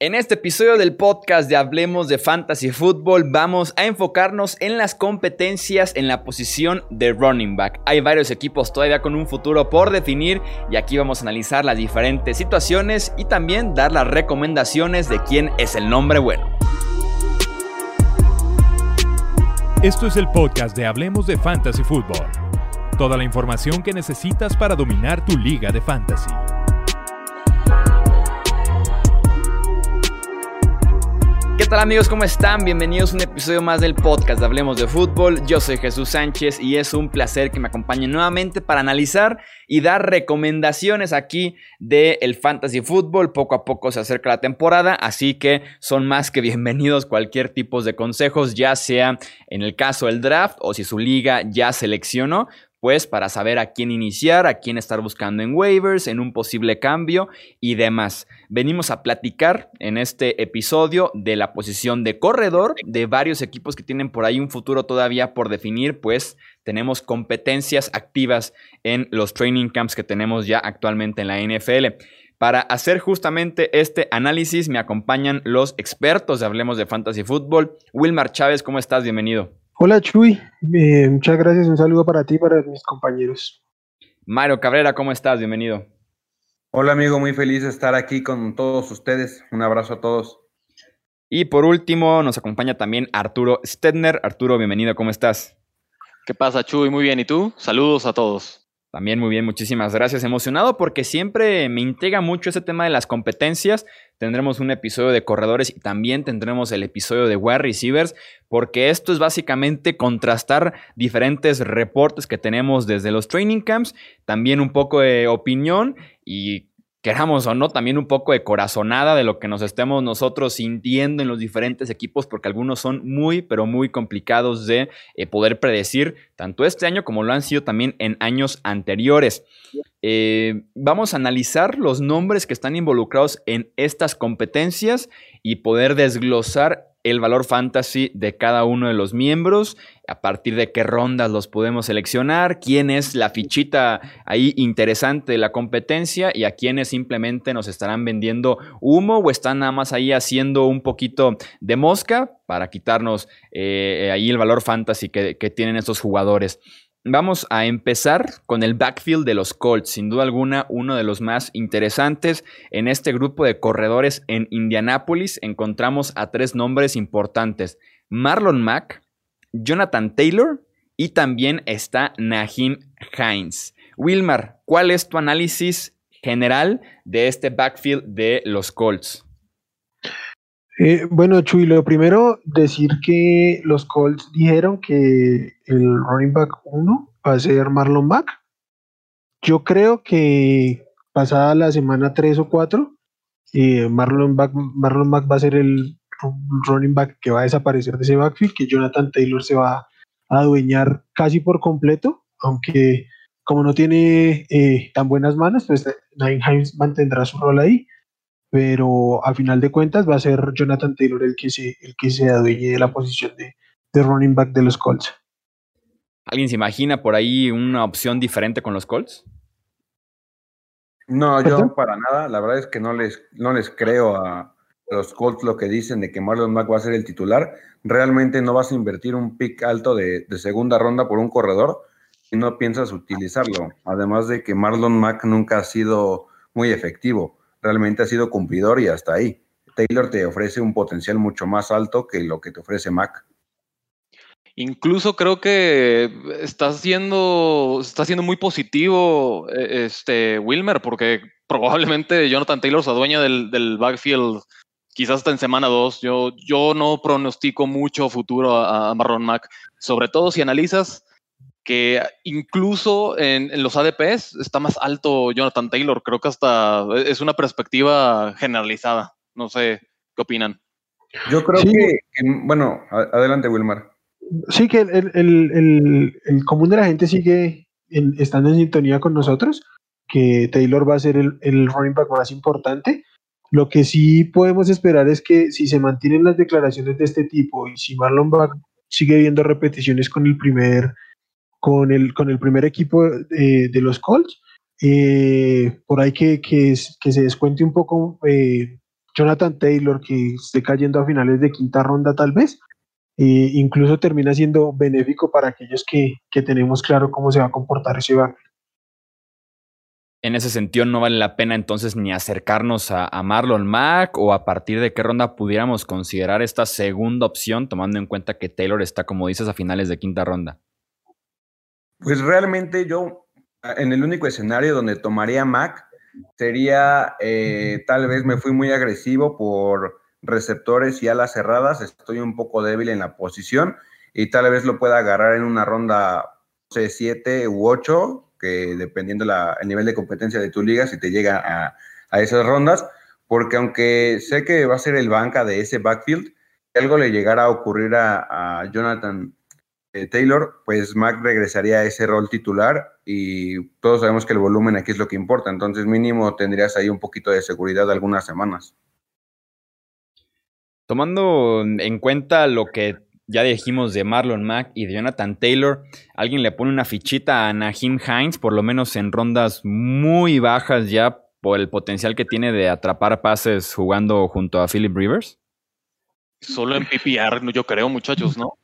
En este episodio del podcast de Hablemos de Fantasy Football vamos a enfocarnos en las competencias en la posición de running back. Hay varios equipos todavía con un futuro por definir y aquí vamos a analizar las diferentes situaciones y también dar las recomendaciones de quién es el nombre bueno. Esto es el podcast de Hablemos de Fantasy Football. Toda la información que necesitas para dominar tu liga de fantasy. ¿Qué tal amigos? ¿Cómo están? Bienvenidos a un episodio más del podcast de Hablemos de Fútbol. Yo soy Jesús Sánchez y es un placer que me acompañen nuevamente para analizar y dar recomendaciones aquí del el Fantasy Fútbol. Poco a poco se acerca la temporada, así que son más que bienvenidos cualquier tipo de consejos, ya sea en el caso del draft o si su liga ya seleccionó pues para saber a quién iniciar, a quién estar buscando en waivers, en un posible cambio y demás. Venimos a platicar en este episodio de la posición de corredor de varios equipos que tienen por ahí un futuro todavía por definir, pues tenemos competencias activas en los training camps que tenemos ya actualmente en la NFL. Para hacer justamente este análisis me acompañan los expertos de Hablemos de Fantasy Football. Wilmar Chávez, ¿cómo estás? Bienvenido. Hola Chuy, eh, muchas gracias, un saludo para ti y para mis compañeros. Mario Cabrera, ¿cómo estás? Bienvenido. Hola amigo, muy feliz de estar aquí con todos ustedes. Un abrazo a todos. Y por último, nos acompaña también Arturo Stedner. Arturo, bienvenido, ¿cómo estás? ¿Qué pasa, Chuy? Muy bien, ¿y tú? Saludos a todos. También muy bien, muchísimas gracias. Emocionado porque siempre me intriga mucho ese tema de las competencias. Tendremos un episodio de corredores y también tendremos el episodio de wide receivers, porque esto es básicamente contrastar diferentes reportes que tenemos desde los training camps, también un poco de opinión y queramos o no, también un poco de corazonada de lo que nos estemos nosotros sintiendo en los diferentes equipos, porque algunos son muy, pero muy complicados de eh, poder predecir, tanto este año como lo han sido también en años anteriores. Eh, vamos a analizar los nombres que están involucrados en estas competencias y poder desglosar el valor fantasy de cada uno de los miembros, a partir de qué rondas los podemos seleccionar, quién es la fichita ahí interesante de la competencia y a quiénes simplemente nos estarán vendiendo humo o están nada más ahí haciendo un poquito de mosca para quitarnos eh, ahí el valor fantasy que, que tienen estos jugadores. Vamos a empezar con el backfield de los Colts, sin duda alguna uno de los más interesantes. En este grupo de corredores en Indianápolis encontramos a tres nombres importantes. Marlon Mack, Jonathan Taylor y también está Nahim Hines. Wilmar, ¿cuál es tu análisis general de este backfield de los Colts? Eh, bueno, Chuy, lo primero, decir que los Colts dijeron que el running back 1 va a ser Marlon Mack. Yo creo que pasada la semana 3 o 4, eh, Marlon, Marlon Mack va a ser el running back que va a desaparecer de ese backfield, que Jonathan Taylor se va a adueñar casi por completo, aunque como no tiene eh, tan buenas manos, pues Nine Himes mantendrá su rol ahí pero al final de cuentas va a ser Jonathan Taylor el que se, el que se adueñe de la posición de, running back de los Colts. ¿Alguien se imagina por ahí una opción diferente con los Colts? No, yo para nada. La verdad es que no les, no les creo a los Colts lo que dicen de que Marlon Mack va a ser el titular. Realmente no vas a invertir un pick alto de, de segunda ronda por un corredor y no piensas utilizarlo. Además de que Marlon Mack nunca ha sido muy efectivo realmente ha sido cumplidor y hasta ahí. Taylor te ofrece un potencial mucho más alto que lo que te ofrece Mac. Incluso creo que está siendo, está siendo muy positivo eh, este Wilmer, porque probablemente Jonathan Taylor se adueña del, backfield quizás hasta en semana 2. Yo, yo no pronostico mucho futuro a, a Marlon Mack, sobre todo si analizas que incluso en, los ADPs está más alto Jonathan Taylor. Creo que hasta es una perspectiva generalizada. No sé qué opinan. Yo creo que, bueno, adelante Wilmar. Sí, que el, común de la gente sigue estando en sintonía con nosotros, que Taylor va a ser el, running back más importante. Lo que sí podemos esperar es que si se mantienen las declaraciones de este tipo y si Marlon sigue viendo repeticiones con el primer con el, con el primer equipo de, de los Colts. Eh, por ahí que, que, se descuente un poco eh, Jonathan Taylor que esté cayendo a finales de quinta ronda tal vez, incluso termina siendo benéfico para aquellos que, que tenemos claro cómo se va a comportar ese backfield en ese sentido no vale la pena entonces ni acercarnos a, Marlon Mack o a partir de qué ronda pudiéramos considerar esta segunda opción, tomando en cuenta que Taylor está, como dices, a finales de quinta ronda. Pues realmente yo, en el único escenario donde tomaría Mac, sería eh, tal vez me fui muy agresivo por receptores y alas cerradas, estoy un poco débil en la posición y tal vez lo pueda agarrar en una ronda C7 u 8 que dependiendo el nivel de competencia de tu liga, si te llega a, esas rondas, porque aunque sé que va a ser el banca de ese backfield, si algo le llegara a ocurrir a, Jonathan eh, Taylor, pues Mac regresaría a ese rol titular y todos sabemos que el volumen aquí es lo que importa, entonces mínimo tendrías ahí un poquito de seguridad algunas semanas. Tomando en cuenta lo que ya dijimos de Marlon Mack y de Jonathan Taylor. Alguien le pone una fichita a Nahim Hines, por lo menos en rondas muy bajas ya por el potencial que tiene de atrapar pases jugando junto a Philip Rivers. Solo en PPR, yo creo, muchachos, ¿no?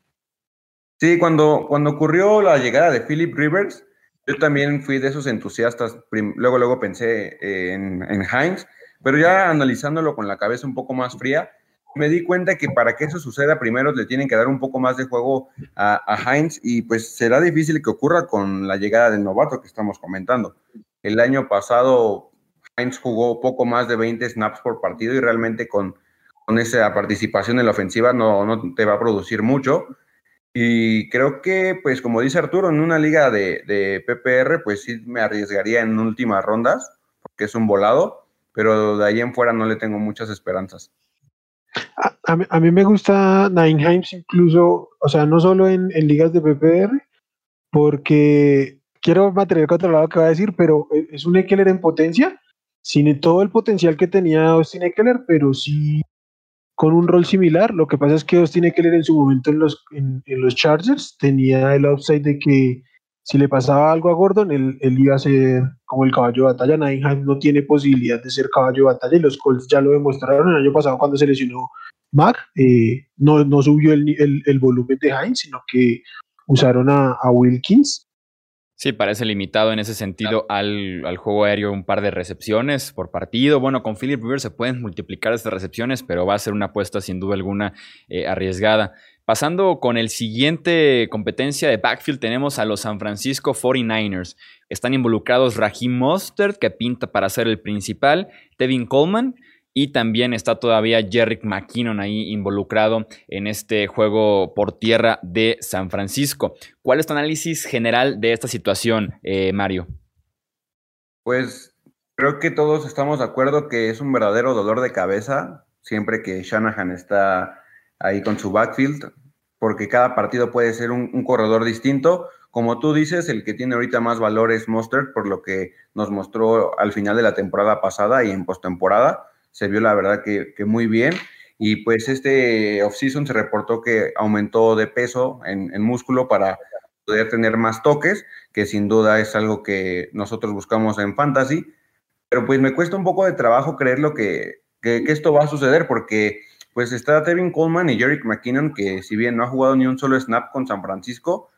Sí, cuando, cuando ocurrió la llegada de Philip Rivers, yo también fui de esos entusiastas. Luego, luego pensé en, en Hines, pero ya analizándolo con la cabeza un poco más fría, me di cuenta que para que eso suceda, primero le tienen que dar un poco más de juego a, Heinz y pues será difícil que ocurra con la llegada del novato que estamos comentando. El año pasado Heinz jugó poco más de 20 snaps por partido y realmente con, con esa participación en la ofensiva no, no te va a producir mucho. Y creo que, pues como dice Arturo, en una liga de, de PPR, pues sí me arriesgaría en últimas rondas, porque es un volado, pero de ahí en fuera no le tengo muchas esperanzas. A, mí, me gusta Nine incluso, o sea, no solo en, ligas de PPR, porque quiero mantener controlado que va a decir, pero e, es un Eckler en potencia, sin todo el potencial que tenía Austin Eckler, pero sí con un rol similar. Lo que pasa es que Austin Eckler en su momento en los, en, los Chargers tenía el upside de que si le pasaba algo a Gordon, él, iba a ser como el caballo de batalla. Nine no tiene posibilidad de ser caballo de batalla y los Colts ya lo demostraron el año pasado cuando se lesionó Mac, eh, no, no, subió el, el, volumen de Heinz, sino que usaron a, Wilkins. Sí, parece limitado en ese sentido al, al, juego aéreo, un par de recepciones por partido. Bueno, con Philip Rivers se pueden multiplicar estas recepciones, pero va a ser una apuesta sin duda alguna eh, arriesgada. Pasando con el siguiente competencia de backfield, tenemos a los San Francisco 49ers. Están involucrados Raheem Mostert, que pinta para ser el principal, Tevin Coleman, y también está todavía Jerry McKinnon ahí involucrado en este juego por tierra de San Francisco. ¿Cuál es tu análisis general de esta situación, eh, Mario? Pues creo que todos estamos de acuerdo que es un verdadero dolor de cabeza siempre que Shanahan está ahí con su backfield, porque cada partido puede ser un, un corredor distinto. Como tú dices, el que tiene ahorita más valor es Mustard, por lo que nos mostró al final de la temporada pasada y en postemporada se vio la verdad que, muy bien. Y pues este offseason se reportó que aumentó de peso en, músculo para poder tener más toques, que sin duda es algo que nosotros buscamos en fantasy. Pero pues me cuesta un poco de trabajo creer lo que, que, esto va a suceder porque pues está Tevin Coleman y Jerick McKinnon, que si bien no ha jugado ni un solo snap con San Francisco,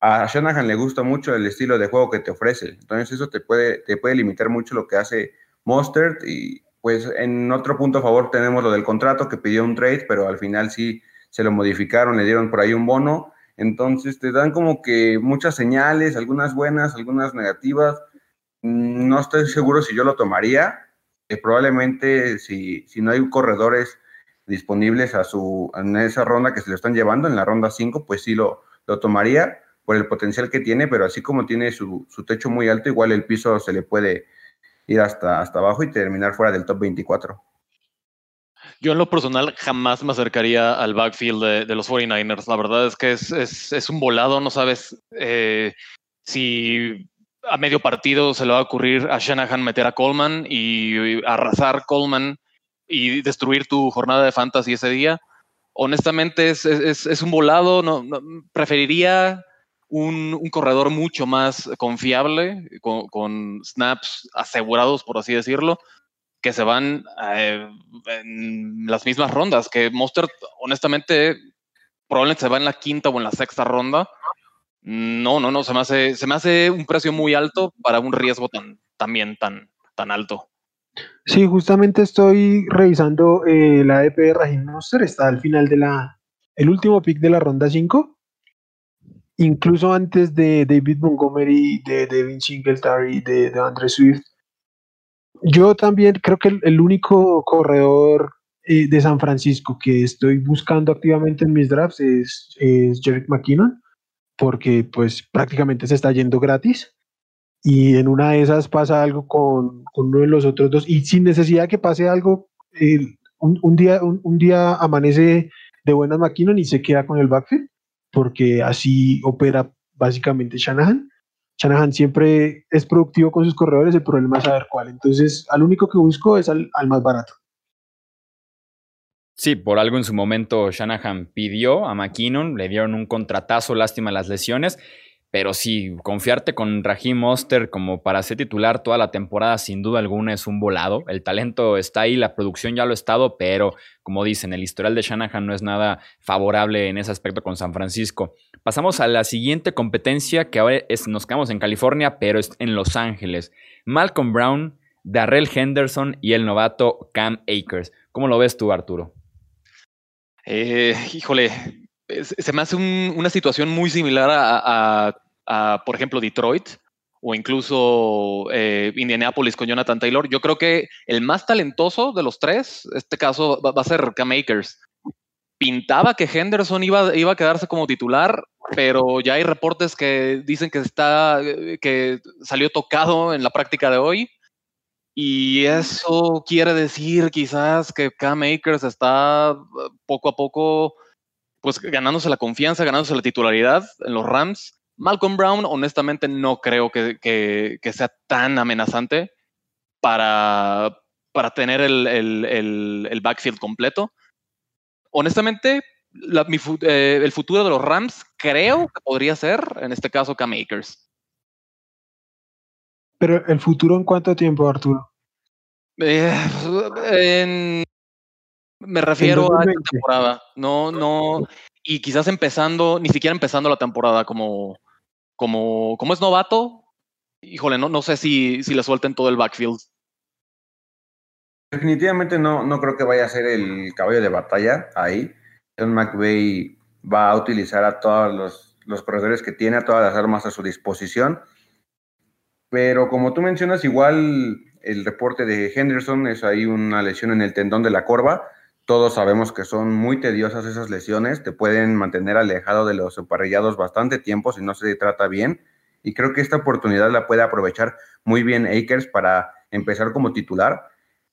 a Shanahan le gusta mucho el estilo de juego que te ofrece. Entonces eso te puede, te puede limitar mucho lo que hace Mostert y, pues en otro punto a favor tenemos lo del contrato que pidió un trade, pero al final sí se lo modificaron, le dieron por ahí un bono. Entonces te dan como que muchas señales, algunas buenas, algunas negativas. Mm, no estoy seguro si yo lo tomaría. Eh, probablemente si, si no hay corredores disponibles a su, en esa ronda que se lo están llevando, en la ronda 5, pues sí lo, lo tomaría por el potencial que tiene, pero así como tiene su, su techo muy alto, igual el piso se le puede ir hasta, hasta abajo y terminar fuera del top 24. Yo en lo personal jamás me acercaría al backfield de, los 49ers. La verdad es que es, un volado, no sabes eh, si a medio partido se le va a ocurrir a Shanahan meter a Coleman y arrasar Coleman y destruir tu jornada de fantasy ese día. Honestamente es, un volado, no, preferiría un, corredor mucho más confiable, con, snaps asegurados, por así decirlo. que se van eh, en las mismas rondas, que Monster, honestamente, probablemente se va en la quinta o en la sexta ronda. No, no, no, se me hace, se me hace un precio muy alto para un riesgo tan, también tan, tan alto. Sí, justamente estoy revisando eh, la ADP de Raheem Monster, está al final de la, el último pick de la ronda 5, incluso antes de David Montgomery, de Devin Singletary, de, de Andre Swift. Yo también creo que el, único corredor eh, de San Francisco que estoy buscando activamente en mis drafts es, es Jerick McKinnon, porque pues prácticamente se está yendo gratis y en una de esas pasa algo con, uno de los otros dos y sin necesidad que pase algo, un, día, un, día amanece de buenas máquinas y se queda con el backfield, porque así opera básicamente Shanahan. Shanahan siempre es productivo con sus corredores, el problema es saber cuál. Entonces, al único que busco es al, al más barato. Sí, por algo en su momento Shanahan pidió a McKinnon, le dieron un contratazo, lástima las lesiones, pero sí, confiarte con Raheem Monster como para ser titular toda la temporada, sin duda alguna, es un volado. El talento está ahí, la producción ya lo ha estado, pero como dicen, el historial de Shanahan no es nada favorable en ese aspecto con San Francisco. Pasamos a la siguiente competencia, que ahora nos quedamos en California, pero es en Los Ángeles. Malcolm Brown, Darrell Henderson y el novato Cam Akers. ¿Cómo lo ves tú, Arturo? Eh, híjole, se me hace una situación muy similar a, por ejemplo, Detroit o incluso eh, Indianapolis con Jonathan Taylor. Yo creo que el más talentoso de los tres, este caso va, a ser Cam Akers. Pintaba que Henderson iba, iba a quedarse como titular, pero ya hay reportes que dicen que está que salió tocado en la práctica de hoy. Y eso quiere decir quizás que Cam Akers está poco a poco pues ganándose la confianza, ganándose la titularidad en los Rams. Malcolm Brown, honestamente, no creo que, sea tan amenazante para, para tener el, backfield completo. Honestamente, eh, el futuro de los Rams creo que podría ser, en este caso, Cam Akers. Pero el futuro en cuánto tiempo, Arturo? Eh, me refiero a esta temporada. No, no. Y quizás empezando, ni siquiera empezando la temporada como, como, como es novato. Híjole, no, no sé si, si le suelten todo el backfield. Definitivamente no, no creo que vaya a ser el caballo de batalla ahí. John McVay va a utilizar a todos los, los corredores que tiene, a todas las armas a su disposición. Pero como tú mencionas, igual el reporte de Henderson es ahí una lesión en el tendón de la corva todos sabemos que son muy tediosas esas lesiones, te pueden mantener alejado de los emparrillados bastante tiempo si no se trata bien. Y creo que esta oportunidad la puede aprovechar muy bien Akers para empezar como titular,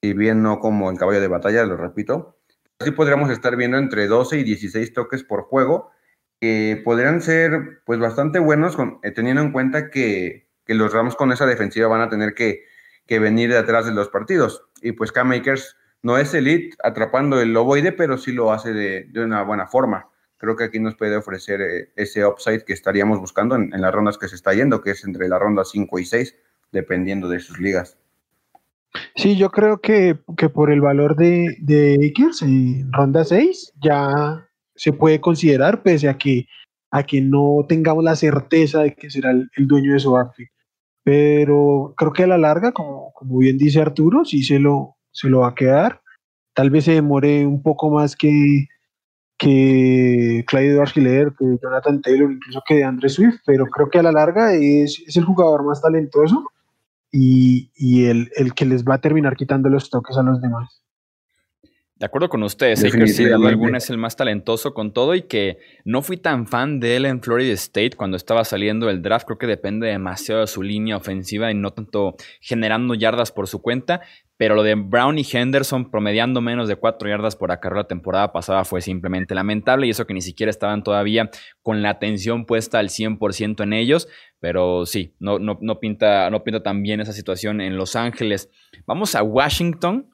y bien no como en caballo de batalla, lo repito. Así podríamos estar viendo entre 12 y 16 toques por juego, que podrían ser pues bastante buenos eh, teniendo en cuenta que, los Rams con esa defensiva van a tener que, que venir detrás de los partidos. Y pues Cam Akers no es elite atrapando el ovoide, pero sí lo hace de, una buena forma. Creo que aquí nos puede ofrecer eh, ese upside que estaríamos buscando en, las rondas que se está yendo, que es entre la ronda 5 y 6, dependiendo de sus ligas. Sí, yo creo que, por el valor de, de Akers en ronda 6 ya se puede considerar, pese a que, a que no tengamos la certeza de que será el, dueño de su outfit. Pero creo que a la larga, como, como bien dice Arturo, sí se lo, se lo va a quedar. Tal vez se demore un poco más que, que Clyde Edwards que Jonathan Taylor, incluso que de Andre Swift, pero creo que a la larga es, es el jugador más talentoso y, y el, el, que les va a terminar quitando los toques a los demás. De acuerdo con ustedes, Akers sí, alguna es el más talentoso con todo y que no fui tan fan de él en Florida State cuando estaba saliendo el draft. Creo que depende demasiado de su línea ofensiva y no tanto generando yardas por su cuenta. Pero lo de Brown y Henderson promediando menos de 4 yardas por acarreo la temporada pasada fue simplemente lamentable y eso que ni siquiera estaban todavía con la atención puesta al 100% en ellos. Pero sí, no, no, no, pinta, no pinta tan bien esa situación en Los Ángeles. Vamos a Washington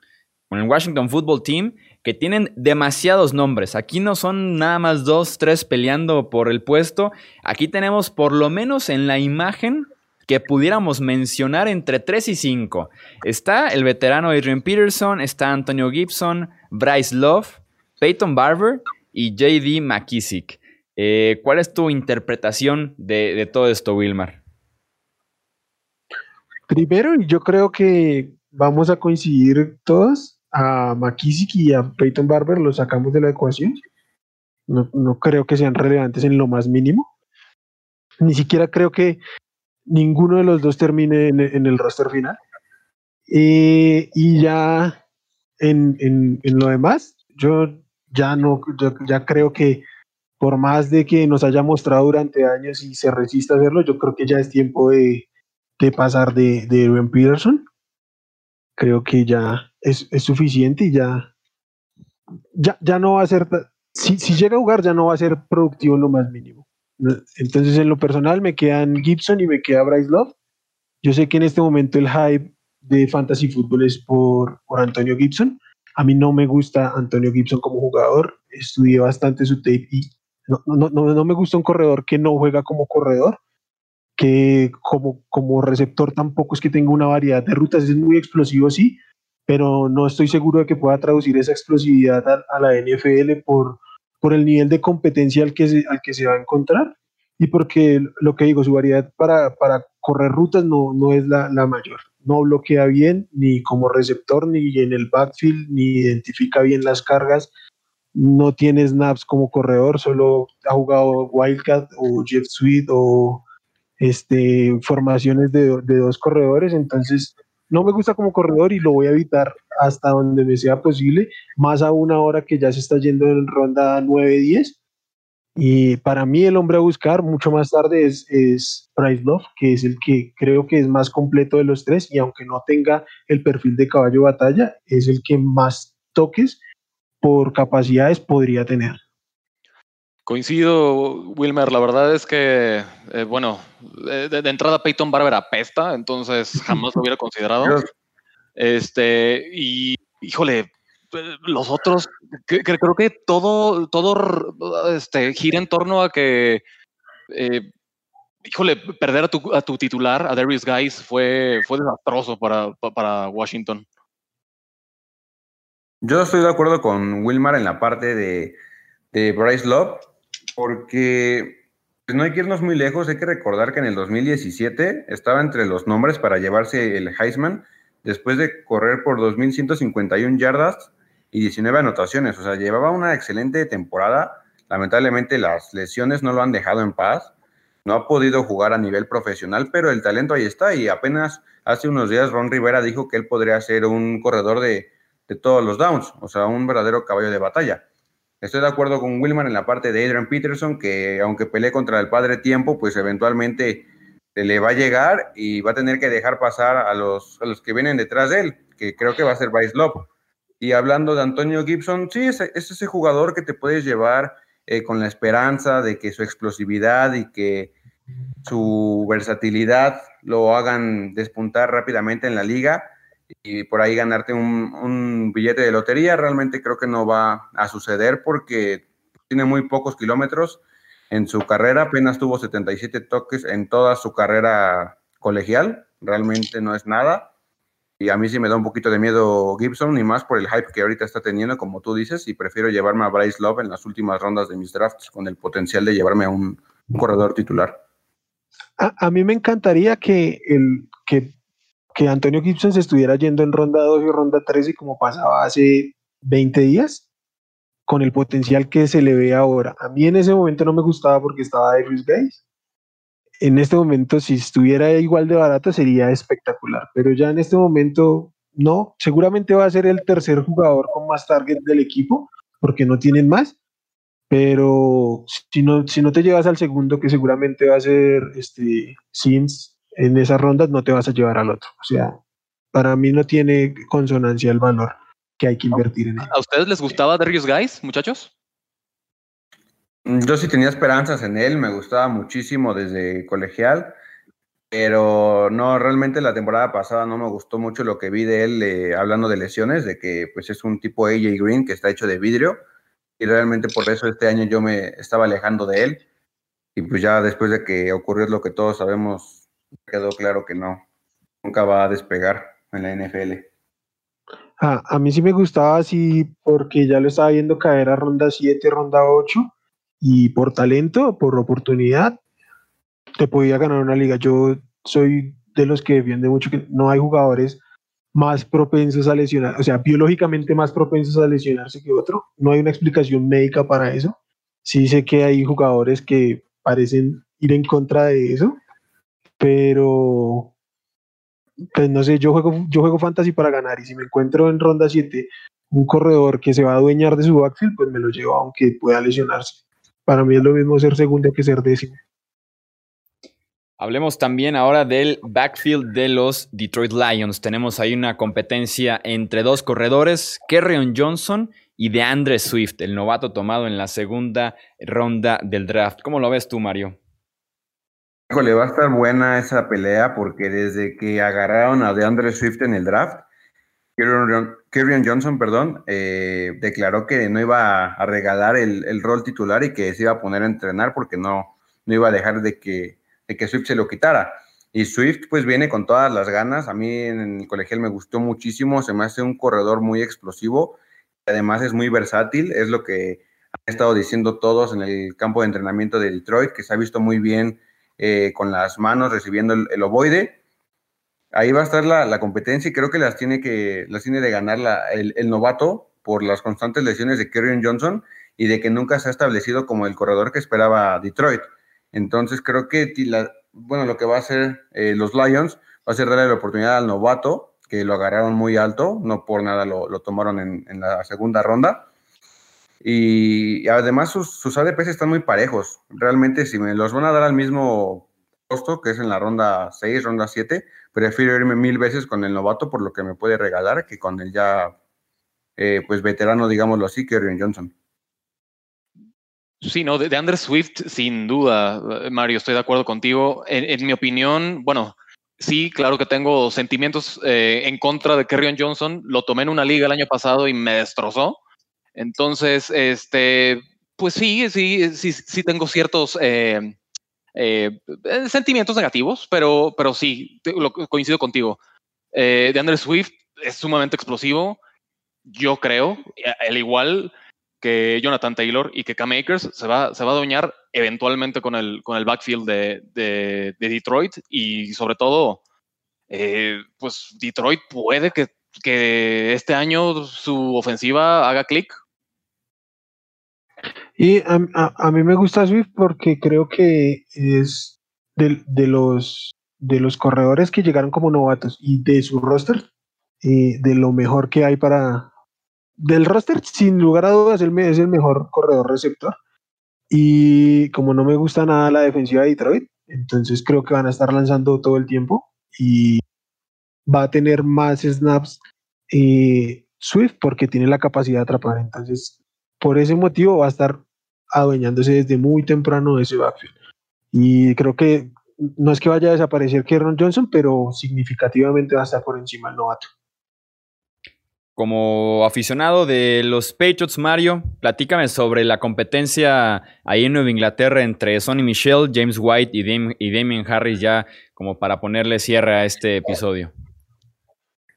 con el Washington Football Team, que tienen demasiados nombres. Aquí no son nada más dos, tres peleando por el puesto. Aquí tenemos por lo menos en la imagen que pudiéramos mencionar entre 3 y 5. Está el veterano Adrian Peterson, está Antonio Gibson, Bryce Love, Peyton Barber y JD McKissick. Eh, ¿Cuál es tu interpretación de, todo esto, Wilmar? Primero, yo creo que vamos a coincidir todos. A McKissick y a Peyton Barber los sacamos de la ecuación. No, creo que sean relevantes en lo más mínimo. Ni siquiera creo que ninguno de los dos termine en, el roster final. Eh, y ya en, en, lo demás, yo ya no, ya creo que por más de que nos haya mostrado durante años y se resista a hacerlo, yo creo que ya es tiempo de, pasar de, de Peterson. Creo que ya es, suficiente y ya, ya, ya no va a ser, si, si llega a jugar ya no va a ser productivo en lo más mínimo. Entonces en lo personal me quedan Gibson y me queda Bryce Love. Yo sé que en este momento el hype de fantasy fútbol es por, por Antonio Gibson. A mí no me gusta Antonio Gibson como jugador. Estudié bastante su tape y no, no, no, me gusta un corredor que no juega como corredor, que como, como receptor tampoco es que tenga una variedad de rutas, es muy explosivo, sí, pero no estoy seguro de que pueda traducir esa explosividad a, la NFL por, por el nivel de competencia al que, se, al que se va a encontrar. Y porque lo que digo, su variedad para, para correr rutas no, no es la, la, mayor. No bloquea bien ni como receptor, ni en el backfield, ni identifica bien las cargas, no tiene snaps como corredor, solo ha jugado Wildcat o Jeff Sweet o este, formaciones de, dos corredores, entonces no me gusta como corredor y lo voy a evitar hasta donde me sea posible, más aún ahora que ya se está yendo en ronda 9-10. Y para mí el hombre a buscar mucho más tarde es, es Price Love, que es el que creo que es más completo de los tres y aunque no tenga el perfil de caballo batalla, es el que más toques por capacidades podría tener. Coincido, Wilmer. La verdad es que, eh, bueno, de, entrada Peyton Barber apesta, entonces jamás lo hubiera considerado. Este, y híjole, los otros, creo que todo, todo este, gira en torno a que, eh, híjole, perder a tu, a tu, titular, a Darius Guys, fue, fue desastroso para, para Washington. Yo estoy de acuerdo con Wilmar en la parte de, Bryce Love, porque pues, no hay que irnos muy lejos. Hay que recordar que en el 2017 estaba entre los nombres para llevarse el Heisman después de correr por 2.151 yardas y 19 anotaciones. O sea, llevaba una excelente temporada. Lamentablemente las lesiones no lo han dejado en paz. No ha podido jugar a nivel profesional, pero el talento ahí está. Y apenas hace unos días Ron Rivera dijo que él podría ser un corredor de de todos los downs, o sea, un verdadero caballo de batalla. Estoy de acuerdo con Wilman en la parte de Adrian Peterson, que aunque pelee contra el padre tiempo, pues eventualmente le va a llegar y va a tener que dejar pasar a los, a los que vienen detrás de él, que creo que va a ser Bryce Love. Y hablando de Antonio Gibson, sí, es, ese jugador que te puedes llevar eh, con la esperanza de que su explosividad y que su versatilidad lo hagan despuntar rápidamente en la liga y por ahí ganarte un, billete de lotería. Realmente creo que no va a suceder porque tiene muy pocos kilómetros en su carrera, apenas tuvo 77 toques en toda su carrera colegial, realmente no es nada. Y a mí sí me da un poquito de miedo Gibson, ni más por el hype que ahorita está teniendo, como tú dices, y prefiero llevarme a Bryce Love en las últimas rondas de mis drafts con el potencial de llevarme a un, corredor titular. A, a, mí me encantaría que, el, que que Antonio Gibson se estuviera yendo en ronda 2 y ronda 3 y como pasaba hace 20 días, con el potencial que se le ve ahora. A mí en ese momento no me gustaba porque estaba Darius Gaze. En este momento, si estuviera igual de barato, sería espectacular. Pero ya en este momento, no. Seguramente va a ser el tercer jugador con más target del equipo, porque no tienen más. Pero si no, si no te llevas al segundo, que seguramente va a ser este, Sims, en esas rondas no te vas a llevar al otro. O sea, para mí no tiene consonancia el valor que hay que invertir en él. ¿A ustedes les gustaba Darius Guys, muchachos? Yo sí tenía esperanzas en él, me gustaba muchísimo desde colegial, pero no, realmente la temporada pasada no me gustó mucho lo que vi de él eh, hablando de lesiones, de que pues es un tipo AJ Green que está hecho de vidrio y realmente por eso este año yo me estaba alejando de él y pues ya después de que ocurrió lo que todos sabemos quedó claro que no, nunca va a despegar en la NFL. Ah, a mí sí me gustaba así porque ya lo estaba viendo caer a ronda 7, ronda 8 y por talento, por oportunidad, te podía ganar una liga. Yo soy de los que defiende mucho que no hay jugadores más propensos a lesionar, o sea, biológicamente más propensos a lesionarse que otro. No hay una explicación médica para eso. Sí sé que hay jugadores que parecen ir en contra de eso, pero pues no sé, yo juego, yo juego fantasy para ganar y si me encuentro en ronda 7 un corredor que se va a adueñar de su backfield, pues me lo llevo aunque pueda lesionarse. Para mí es lo mismo ser segundo que ser décimo. Hablemos también ahora del backfield de los Detroit Lions. Tenemos ahí una competencia entre dos corredores, Kerryon Johnson y DeAndre Swift, el novato tomado en la segunda ronda del draft. ¿Cómo lo ves tú, Mario? Le va a estar buena esa pelea porque desde que agarraron a DeAndre Swift en el draft, Kerryon Johnson, perdón, eh, declaró que no iba a regalar el, el, rol titular y que se iba a poner a entrenar porque no, no iba a dejar de que de que Swift se lo quitara. Y Swift pues viene con todas las ganas. A mí en el colegial me gustó muchísimo, se me hace un corredor muy explosivo. Además es muy versátil, es lo que han estado diciendo todos en el campo de entrenamiento de Detroit, que se ha visto muy bien eh, con las manos recibiendo el, ovoide. Ahí va a estar la, competencia y creo que las tiene que las tiene de ganar el, el, novato por las constantes lesiones de Kerryon Johnson y de que nunca se ha establecido como el corredor que esperaba Detroit. Entonces creo que bueno, lo que va a hacer eh, los Lions va a ser darle la oportunidad al novato, que lo agarraron muy alto, no por nada lo, tomaron en, la segunda ronda. Y, además sus, sus, ADPs están muy parejos. Realmente si me los van a dar al mismo costo, que es en la ronda 6, ronda 7, prefiero irme mil veces con el novato por lo que me puede regalar que con el ya eh, pues veterano, digámoslo así, que Johnson. Sí, no, de, Andrew Swift, sin duda, eh, Mario, estoy de acuerdo contigo. En, mi opinión, bueno, sí, claro que tengo sentimientos eh, en contra de Kerryon Johnson. Lo tomé en una liga el año pasado y me destrozó. Entonces, este, pues sí, sí, sí, sí tengo ciertos eh, sentimientos negativos, pero, pero sí, lo, coincido contigo. de Andrew Swift es sumamente explosivo. Yo creo, al igual que Jonathan Taylor y que Cam Akers se va, se va a doñar eventualmente con el, con el backfield de, de, Detroit y sobre todo, eh, pues Detroit puede que, que, este año su ofensiva haga clic. Y a, a, mí me gusta Swift porque creo que es de, de, los, de los corredores que llegaron como novatos y de su roster, y de lo mejor que hay para, del roster, sin lugar a dudas, él es el mejor corredor receptor. Y como no me gusta nada la defensiva de Detroit, entonces creo que van a estar lanzando todo el tiempo y va a tener más snaps eh, Swift porque tiene la capacidad de atrapar. Entonces, por ese motivo va a estar adueñándose desde muy temprano de ese backfield. Y creo que no es que vaya a desaparecer Kieron Johnson, pero significativamente va a estar por encima del novato. Como aficionado de los Patriots, Mario, platícame sobre la competencia ahí en Nueva Inglaterra entre Sonny Michel, James White y, Damien Harris, ya como para ponerle cierre a este episodio.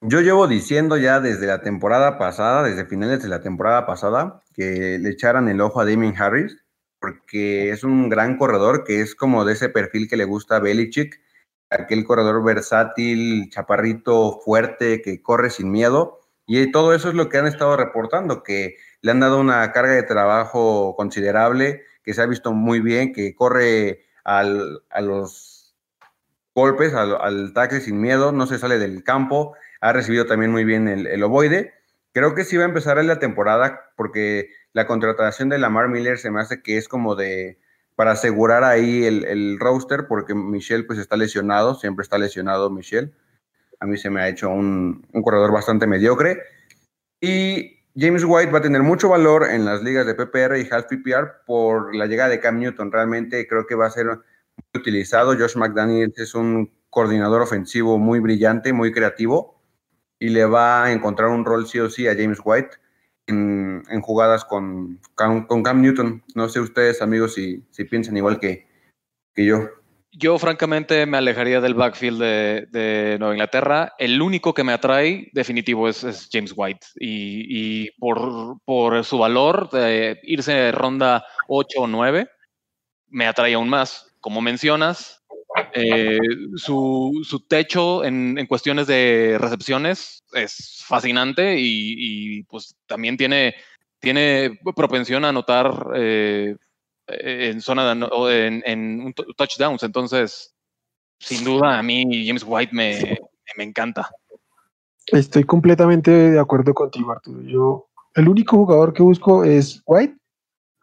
Yo llevo diciendo ya desde la temporada pasada, desde finales de la temporada pasada, que le echaran el ojo a Damien Harris, porque es un gran corredor que es como de ese perfil que le gusta a Belichick, aquel corredor versátil, chaparrito, fuerte, que corre sin miedo y todo eso es lo que han estado reportando, que le han dado una carga de trabajo considerable, que se ha visto muy bien, que corre al, a los golpes, al, al, tackle sin miedo, no se sale del campo, ha recibido también muy bien el, el ovoide. Creo que sí va a empezar la temporada porque la contratación de Lamar Miller se me hace que es como de para asegurar ahí el, el roster porque Michelle pues está lesionado, siempre está lesionado Michelle a mí se me ha hecho un, corredor bastante mediocre. Y James White va a tener mucho valor en las ligas de PPR y half PPR por la llegada de Cam Newton. Realmente creo que va a ser utilizado. Josh McDaniels es un coordinador ofensivo muy brillante, muy creativo y le va a encontrar un rol sí o sí a James White en, jugadas con, con, Cam Newton. No sé ustedes, amigos, si, si piensan igual que, que yo. Yo francamente me alejaría del backfield de, Nueva Inglaterra. El único que me atrae definitivo es, James White. Y, por, su valor de irse de ronda 8 o 9, me atrae aún más. Como mencionas, eh, su, techo en, cuestiones de recepciones es fascinante y, pues también tiene, tiene propensión a anotar eh, en zona de, en, en touchdowns. Entonces, sin duda, a mí James White me, me encanta. Estoy completamente de acuerdo contigo, Arturo. Yo, el único jugador que busco es White.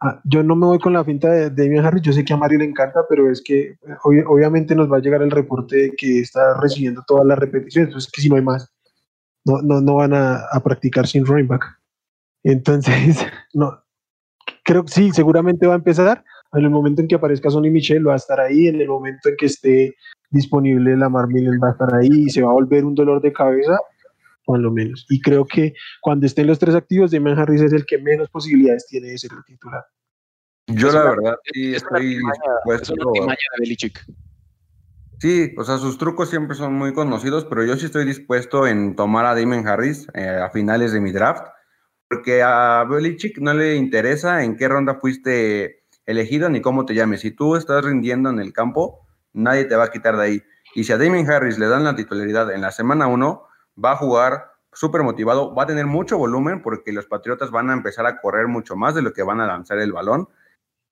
Ah, yo no me voy con la finta de Damian Harris. Yo sé que a Mario le encanta, pero es que obviamente nos va a llegar el reporte de que está recibiendo todas las repeticiones. Entonces, que si no hay más, no, no, no van a, a practicar sin running back. Entonces, no, creo que sí, seguramente va a empezar. En el momento en que aparezca Sonny Michel va a estar ahí, en el momento en que esté disponible Lamar Miller va a estar ahí y se va a volver un dolor de cabeza, por lo menos. Y creo que cuando estén los tres activos, Damian Harris es el que menos posibilidades tiene de ser el titular. Yo la verdad sí estoy dispuesto. Sí, o sea, sus trucos siempre son muy conocidos, pero yo sí estoy dispuesto en tomar a Damon Harris eh, a finales de mi draft porque a Belichick no le interesa en qué ronda fuiste elegido ni cómo te llames. Si tú estás rindiendo en el campo, nadie te va a quitar de ahí. Y si a Damien Harris le dan la titularidad en la semana 1, va a jugar súper motivado, va a tener mucho volumen porque los Patriotas van a empezar a correr mucho más de lo que van a lanzar el balón.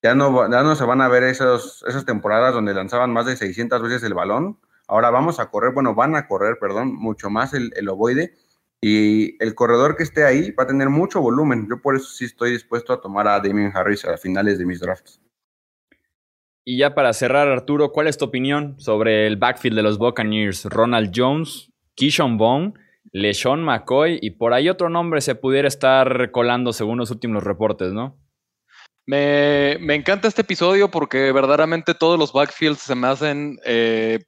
Ya no, ya no se van a ver esos, esas temporadas donde lanzaban más de 600 veces el balón. Ahora vamos a correr, bueno, van a correr, perdón, mucho más el, el ovoide y el corredor que esté ahí va a tener mucho volumen. Yo por eso sí estoy dispuesto a tomar a Damien Harris a finales de mis drafts. Y ya para cerrar, Arturo, ¿cuál es tu opinión sobre el backfield de los Buccaneers? Ronald Jones, Keyshawn Bone, LeSean McCoy y por ahí otro nombre se pudiera estar colando según los últimos reportes, ¿no? Me, encanta este episodio porque verdaderamente todos los backfields se me hacen eh,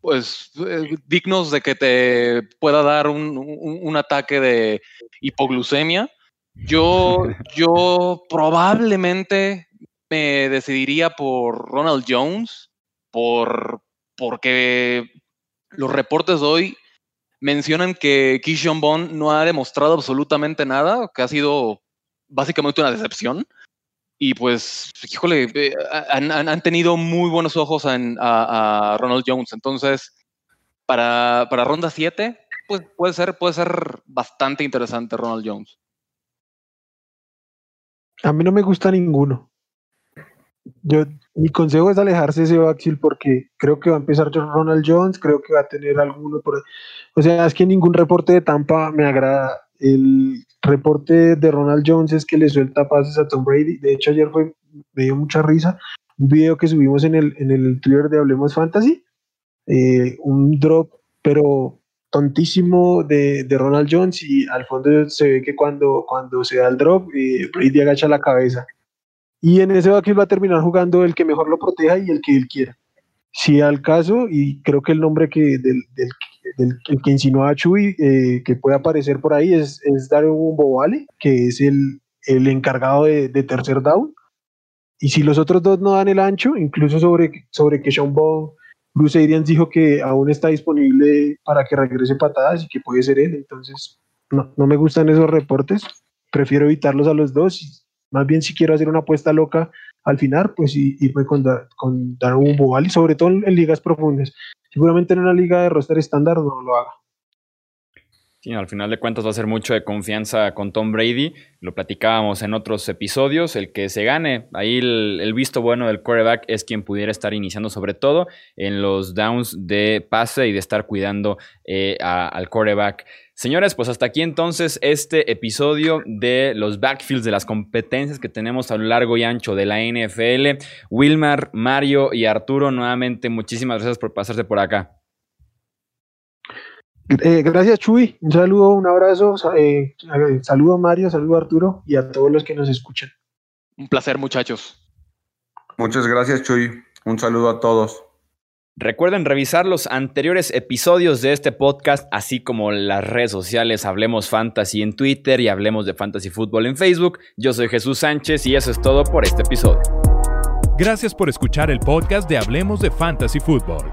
pues eh, dignos de que te pueda dar un, ataque de hipoglucemia. Yo, yo probablemente me decidiría por Ronald Jones, por, porque los reportes de hoy mencionan que Keyshawn Bond no ha demostrado absolutamente nada, que ha sido básicamente una decepción. Y pues, híjole, eh, han, tenido muy buenos ojos a, Ronald Jones. Entonces, para, para ronda 7, pues puede ser, puede ser bastante interesante Ronald Jones. A mí no me gusta ninguno. Yo, mi consejo es alejarse de ese backfield porque creo que va a empezar Ronald Jones, creo que va a tener alguno por O sea, es que ningún reporte de Tampa me agrada. El reporte de Ronald Jones es que le suelta pases a Tom Brady. De hecho, ayer fue, me dio mucha risa. Un video que subimos en el, en el Twitter de Hablemos Fantasy. Eh, un drop, pero tontísimo de, de, Ronald Jones y al fondo se ve que cuando, cuando se da el drop, eh, Brady agacha la cabeza. Y en ese backfield va a terminar jugando el que mejor lo proteja y el que él quiera. Si al caso, y creo que el nombre que del, del el, que insinúa a Chuy, eh, que puede aparecer por ahí, es, es un Bovale, que es el, el encargado de, de, tercer down. Y si los otros dos no dan el ancho, incluso sobre, sobre que Sean Bond, Bruce Arians dijo que aún está disponible para que regrese patadas y que puede ser él. Entonces, no, no me gustan esos reportes. Prefiero evitarlos a los dos. Más bien, si quiero hacer una apuesta loca al final, pues irme con, con un Bovale, sobre todo en ligas profundas. Seguramente en una liga de roster estándar no lo haga. Sí, al final de cuentas va a ser mucho de confianza con Tom Brady. Lo platicábamos en otros episodios. El que se gane, ahí el, visto bueno del quarterback es quien pudiera estar iniciando, sobre todo en los downs de pase y de estar cuidando eh, al quarterback. Señores, pues hasta aquí entonces este episodio de los backfields de las competencias que tenemos a lo largo y ancho de la NFL. Wilmar, Mario y Arturo, nuevamente muchísimas gracias por pasarse por acá. Eh, gracias, Chuy. Un saludo, un abrazo. Eh, saludo a Mario, saludo a Arturo y a todos los que nos escuchan. Un placer, muchachos. Muchas gracias, Chuy. Un saludo a todos. Recuerden revisar los anteriores episodios de este podcast, así como las redes sociales Hablemos Fantasy en Twitter y Hablemos de Fantasy Fútbol en Facebook. Yo soy Jesús Sánchez y eso es todo por este episodio. Gracias por escuchar el podcast de Hablemos de Fantasy Football.